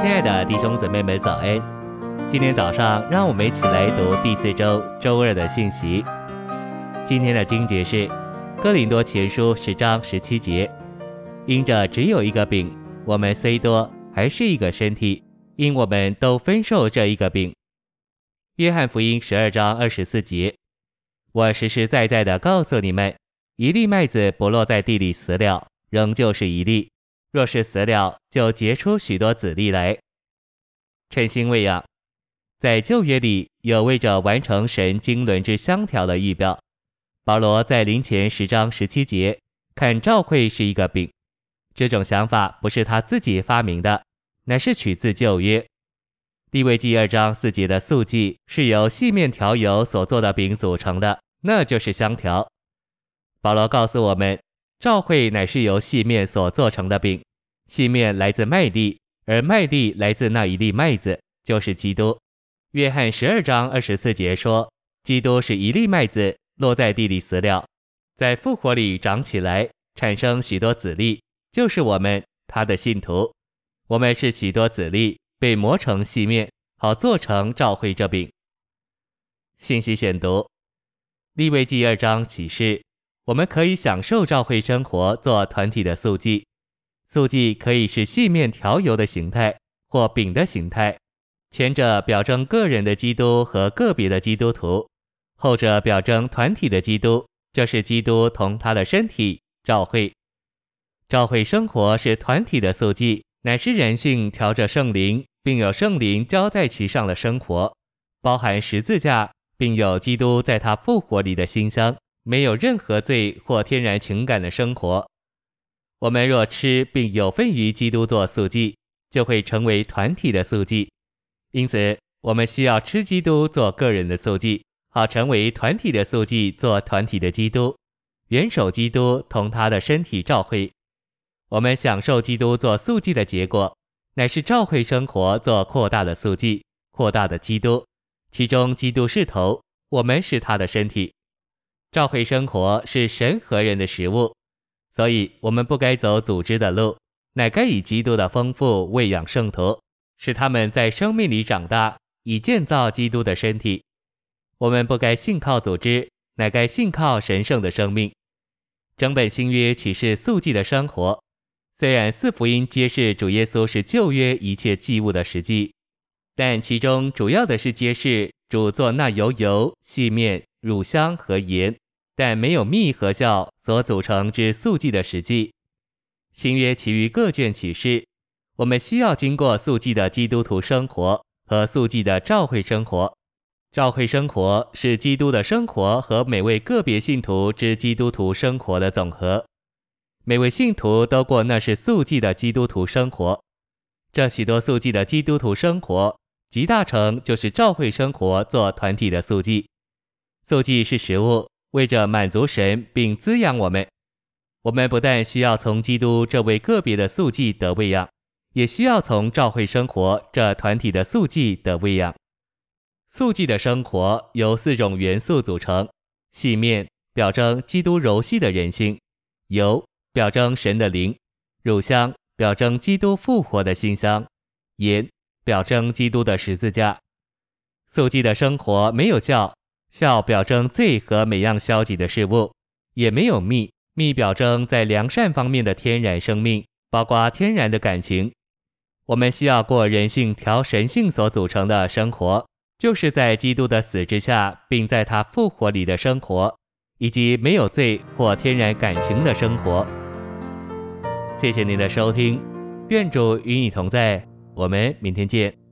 亲爱的弟兄姊妹们，早安！今天早上，让我们一起来读第四周周二的信息。今天的经节是《哥林多前书》十章十七节：“因着只有一个饼，我们虽多，还是一个身体，因我们都分受这一个饼。”《约翰福音》十二章二十四节：“我实实在在的告诉你们，一粒麦子不落在地里死了，仍旧是一粒。”若是死了，就结出许多子粒来。晨星喂养，在旧约里有为着完成神经纶之相条的预表。保罗在林前十章十七节看教会是一个饼，这种想法不是他自己发明的，乃是取自旧约。地位记二章四节的素祭是由细面条油所做的饼组成的，那就是香条。保罗告诉我们。教会乃是由细面所做成的饼，细面来自麦粒，而麦粒来自那一粒麦子，就是基督。约翰十二章二十四节说，基督是一粒麦子落在地里死了，在复活里长起来，产生许多子粒，就是我们他的信徒。我们是许多子粒被磨成细面，好做成教会这饼。信息选读，利未记二章启示。我们可以享受教会生活，做团体的素祭。素祭可以是细面调油的形态，或饼的形态。前者表征个人的基督和个别的基督徒，后者表征团体的基督，这是基督同他的身体教会。教会生活是团体的素祭，乃是人性调着圣灵，并有圣灵浇在其上的生活，包含十字架，并有基督在他复活里的馨香。没有任何罪或天然情感的生活。我们若吃并有份于基督做素祭，就会成为团体的素祭。因此，我们需要吃基督做个人的素祭，好成为团体的素祭做团体的基督，元首基督同他的身体照会。我们享受基督做素祭的结果，乃是照会生活做扩大的素祭，扩大的基督，其中基督是头，我们是他的身体。教会生活是神和人的食物，所以我们不该走组织的路，乃该以基督的丰富喂养圣徒，使他们在生命里长大，以建造基督的身体。我们不该信靠组织，乃该信靠神圣的生命。整本新约启示素祭的生活，虽然四福音揭示主耶稣是旧约一切祭物的实际，但其中主要的是揭示主做那由油、细面。乳香和盐，但没有蜜和酵所组成之素祭的实际。新约其余各卷启示，我们需要经过素祭的基督徒生活和素祭的教会生活。教会生活是基督的生活和每位个别信徒之基督徒生活的总和。每位信徒都过那是素祭的基督徒生活。这许多素祭的基督徒生活，集大成就是教会生活做团体的素祭。素祭是食物，为着满足神并滋养我们。我们不但需要从基督这位个别的素祭得喂养，也需要从教会生活这团体的素祭得喂养。素祭的生活由四种元素组成：细面表征基督柔细的人性，油表征神的灵，乳香表征基督复活的馨香，盐表征基督的十字架。素祭的生活没有酵。酵表征罪和每样消极的事物，也没有蜜。蜜表征在良善方面的天然生命，包括天然的感情。我们需要过人性调神性所组成的生活，就是在基督的死之下，并在他复活里的生活，以及没有罪或天然感情的生活。谢谢您的收听，愿主与你同在，我们明天见。